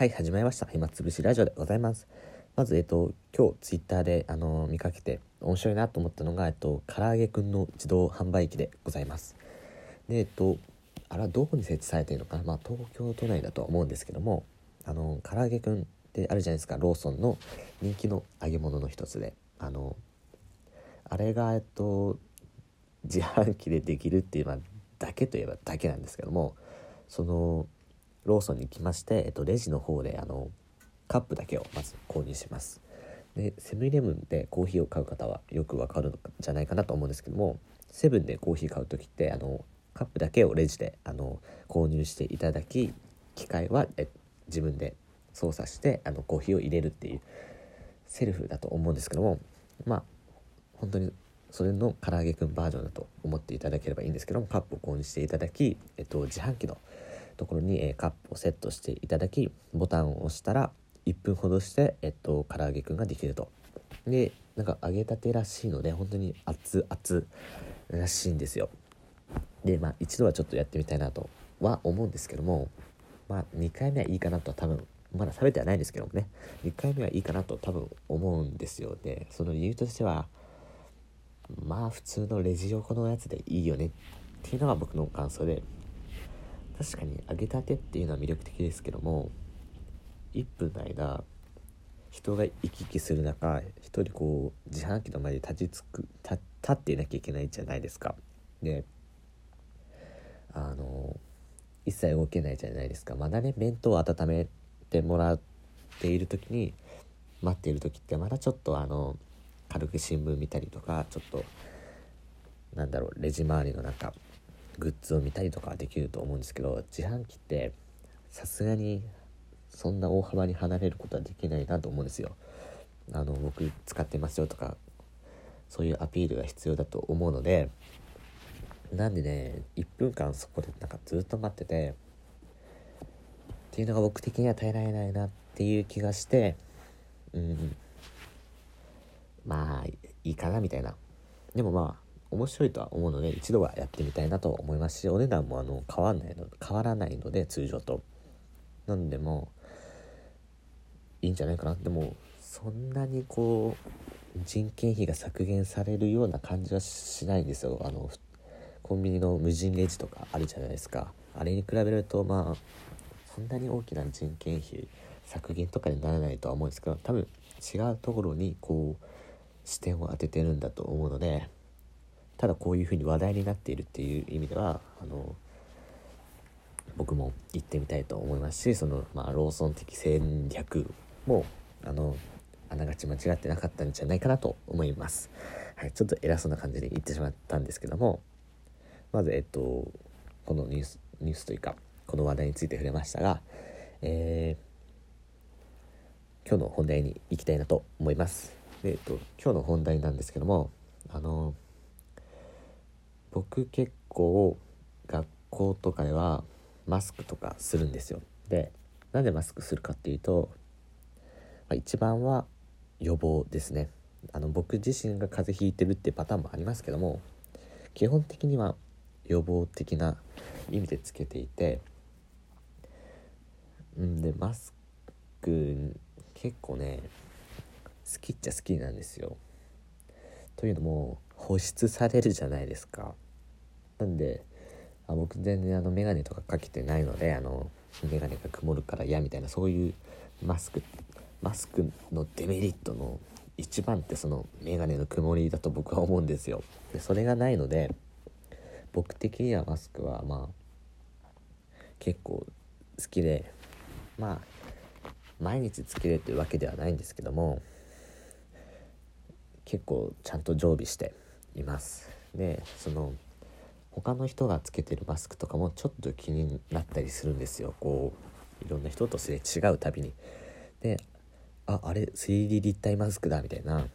はい、始まりました。暇つぶしラジオでございます。まず、えっと、今日ツイッターで、あの見かけて面白いなと思ったのが、えっと、唐揚げくんの自動販売機でございます。で、えっと、あれはどこに設置されているのかな、まあ、東京都内だとは思うんですけども、あの、唐揚げくんってあるじゃないですか、ローソンの人気の揚げ物の一つで、あの、あれが、えっと、自販機でできるっていう、まあ、だけといえばだけなんですけども、その、ローソンに来まして、えっと、レジの方であのカップだけをまず購入します。でセブンイレブンでコーヒーを買う方はよくわかるんじゃないかなと思うんですけどもセブンでコーヒー買う時ってあのカップだけをレジであの購入していただき機械はえ自分で操作してあのコーヒーを入れるっていうセルフだと思うんですけどもまあ本当にそれの唐揚げくんバージョンだと思っていただければいいんですけどもカップを購入していただき、えっと、自販機のところに、えーカップをセットしていただきボタンを押したら1分ほどして、えっと、唐揚げくんができると。でなんか揚げたてらしいので本当に熱々らしいんですよ。でまあ一度はちょっとやってみたいなとは思うんですけどもまあ2回目はいいかなとは多分まだ食べてはないんですけどもね。2回目はいいかなと多分思うんですよでその理由としてはまあ普通のレジ横のやつでいいよねっていうのが僕の感想で。確かに揚げたてっていうのは魅力的ですけども1分の間人が行き来する中一人こう自販機の前で立ちつく立っていなきゃいけないじゃないですか。であの一切動けないじゃないですかまだね弁当を温めてもらっている時に待っている時ってまだちょっとあの軽く新聞見たりとかちょっとなんだろうレジ周りの中グッズを見たりとかできると思うんですけど自販機ってさすがにそんな大幅に離れることはできないなと思うんですよ。あの僕使ってますよとかそういうアピールが必要だと思うのでなんでね1分間そこでなんかずっと待っててっていうのが僕的には耐えられないなっていう気がしてうんまあいいかなみたいなでもまあ面白いとは思うので一度はやってみたいなと思いますしお値段もあの変わんないの変わらないので通常と。なんでもいいんじゃないかなでもそんなにこう人件費が削減されるような感じはしないんですよ。あのコンビニの無人レジとかあるじゃないですか。あれに比べるとまあそんなに大きな人件費削減とかにならないとは思うんですけど多分違うところにこう視点を当ててるんだと思うのでただこういうふうに話題になっているっていう意味ではあの僕も行ってみたいと思いますしその、まあ、ローソン的戦略もあのあながち間違ってなかったんじゃないかなと思います。はい、ちょっと偉そうな感じで言ってしまったんですけどもまずえっとこのニュースニュースというかこの話題について触れましたが、えー、今日の本題に行きたいなと思います。でえっと今日の本題なんですけどもあの僕結構学校とかではマスクとかするんですよ。でなんでマスクするかっていうと、まあ、一番は予防ですね。あの僕自身が風邪ひいてるってパターンもありますけども基本的には予防的な意味でつけていてんでマスク結構ね好きっちゃ好きなんですよ。というのも保湿されるじゃないですか。なんであ僕全然あの眼鏡とかかけてないのであの眼鏡が曇るから嫌みたいなそういうマスクマスクのデメリットの一番ってその眼鏡の曇りだと僕は思うんですよ。でそれがないので僕的にはマスクはまあ結構好きでまあ毎日つけるっていうわけではないんですけども結構ちゃんと常備しています。でその他の人がつけてるマスクとかもちょっと気になったりするんですよ。こういろんな人とすれ違うたびに。でああれ 3D 立体マスクだみたいな。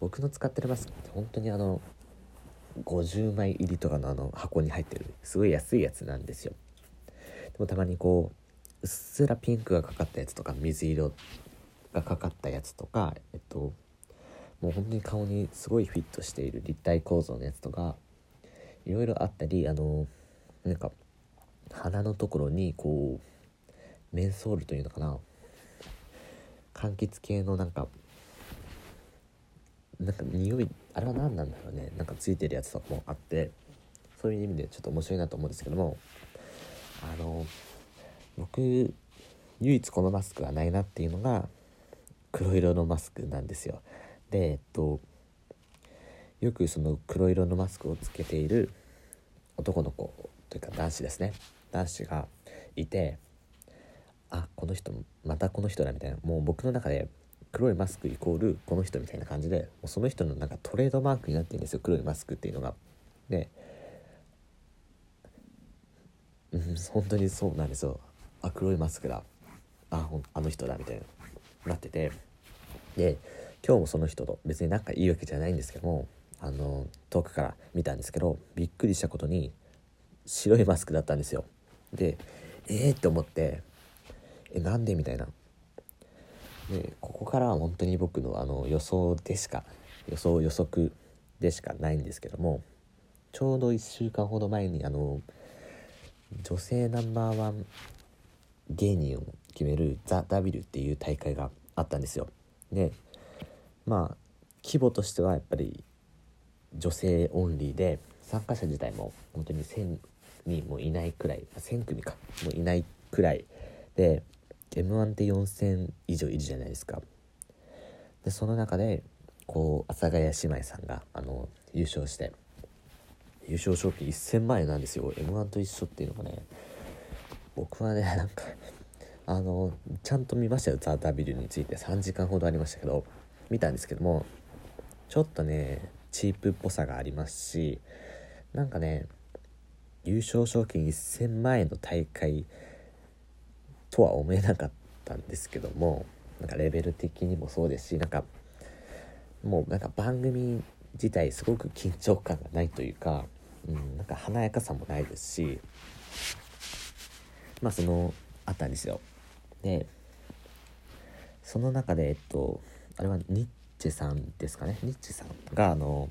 僕の使ってるマスクって本当にあの50枚入りとかのあの箱に入ってる。すごい安いやつなんですよ。でもたまにこううっすらピンクがかかったやつとか水色がかかったやつとかえっともう本当に顔にすごいフィットしている立体構造のやつとかいろいろあったりあのなんか鼻のところにこうメンソールというのかな。柑橘系のなんかなんか匂いあれは何なんだろうね。なんかついてるやつとかもあってそういう意味でちょっと面白いなと思うんですけどもあの僕唯一このマスクがないなっていうのが黒色のマスクなんですよ。でえっとよくその黒色のマスクをつけている男の子というか男子ですね。男子がいてあこの人またこの人だみたいな。もう僕の中で黒いマスクイコールこの人みたいな感じでもうその人のなんかトレードマークになってるんですよ。黒いマスクっていうのが。でうん本当にそうなんですよ。あ黒いマスクだ。ああの人だみたいな。なってて。で今日もその人と別に仲いいわけじゃないんですけどもあの遠くから見たんですけどびっくりしたことに白いマスクだったんですよでえーって思ってえなんでみたいなでここからは本当に僕のあの予想でしか予想予測でしかないんですけどもちょうど1週間ほど前にあの女性ナンバーワン芸人を決める「ザ・ダビルっていう大会があったんですよ。でまあ規模としてはやっぱり女性オンリーで参加者自体も本当に1,000人もいないくらい1,000組かもういないくらいで m 1って4,000以上いるじゃないですか。でその中でこう阿佐ヶ谷姉妹さんがあの優勝して優勝賞金1000万円なんですよ。m 1と一緒っていうのがね僕はねなんかあのちゃんと見ましたよ「ザ・ダビルについて。3時間ほどありましたけど。見たんですけどもちょっとねチープっぽさがありますしなんかね優勝賞金1000万円の大会とは思えなかったんですけどもなんかレベル的にもそうですしなんかもうなんか番組自体すごく緊張感がないというか、うん、なんか華やかさもないですしまあそのあったんですよ。でその中でえっとあれはニッチェさんですかね。ニッチェさんがあの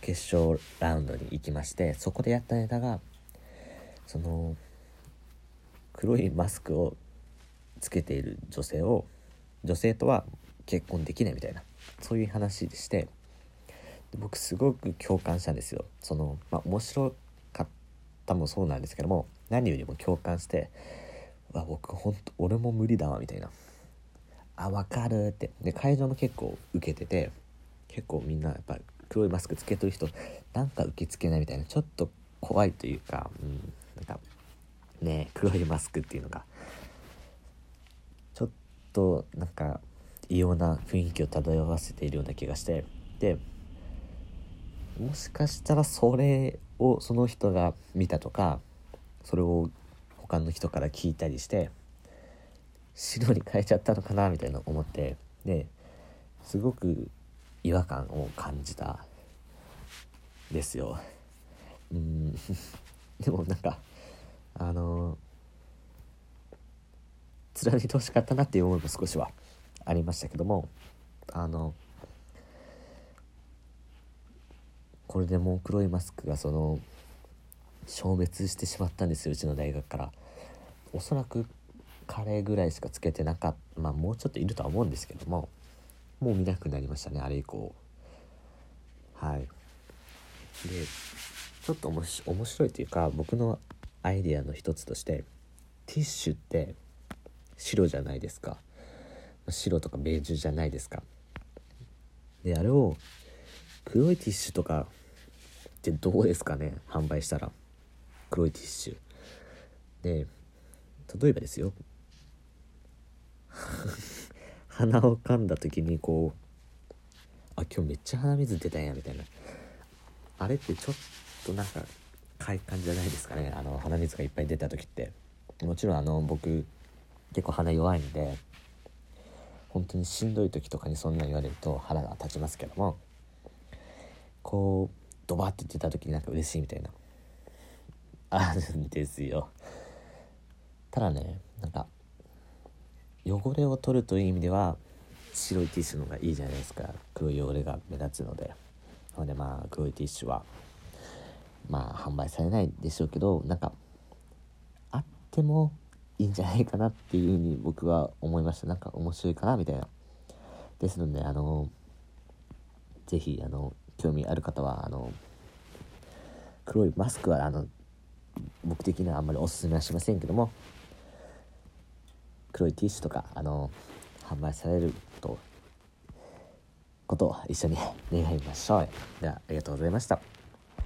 決勝ラウンドに行きましてそこでやったネタがその黒いマスクをつけている女性を女性とは結婚できないみたいなそういう話でして僕すごく共感したんですよ。そのまあ面白かったもそうなんですけども何よりも共感してわ僕ほんと俺も無理だわみたいな。あ分かるって。で会場も結構受けてて結構みんなやっぱ黒いマスクつけてる人なんか受け付けないみたいなちょっと怖いというか、うん、なんかね黒いマスクっていうのがちょっとなんか異様な雰囲気を漂わせているような気がしてでもしかしたらそれをその人が見たとかそれを他の人から聞いたりして白に変えちゃったのかなみたいな思ってですごく違和感を感じたですよ。うん でもなんかあの貫いてほしかったなっていう思いも少しはありましたけどもあのこれでもう黒いマスクがその消滅してしまったんですようちの大学からおそらく彼ぐらいしかつけてなかったまあもうちょっといるとは思うんですけどももう見なくなりましたねあれ以降。はい。でちょっと面白いというか僕のアイデアの一つとしてティッシュって白じゃないですか。白とかベージュじゃないですか。であれを黒いティッシュとかってどうですかね販売したら。黒いティッシュ。で例えばですよ。鼻を噛んだ時にこうあ今日めっちゃ鼻水出たんやみたいな。あれってちょっとなんか快感じゃないですかね。あの鼻水がいっぱい出た時って。もちろんあの僕結構鼻弱いんで本当にしんどい時とかにそんな言われると腹が立ちますけどもこうドバッて出た時になんか嬉しいみたいな。あるんですよ。ただねなんか汚れを取るという意味では白いティッシュの方がいいじゃないですか。黒い汚れが目立つので。なのでまあ黒いティッシュはまあ販売されないでしょうけどなんかあってもいいんじゃないかなっていうふうに 僕は思いました。なんか面白いかなみたいな。ですのであの是非あの興味ある方はあの黒いマスクはあの僕的にはあんまりおすすめはしませんけども黒いティッシュとかあの販売されるとことを一緒に 願いましょう。ではありがとうございました。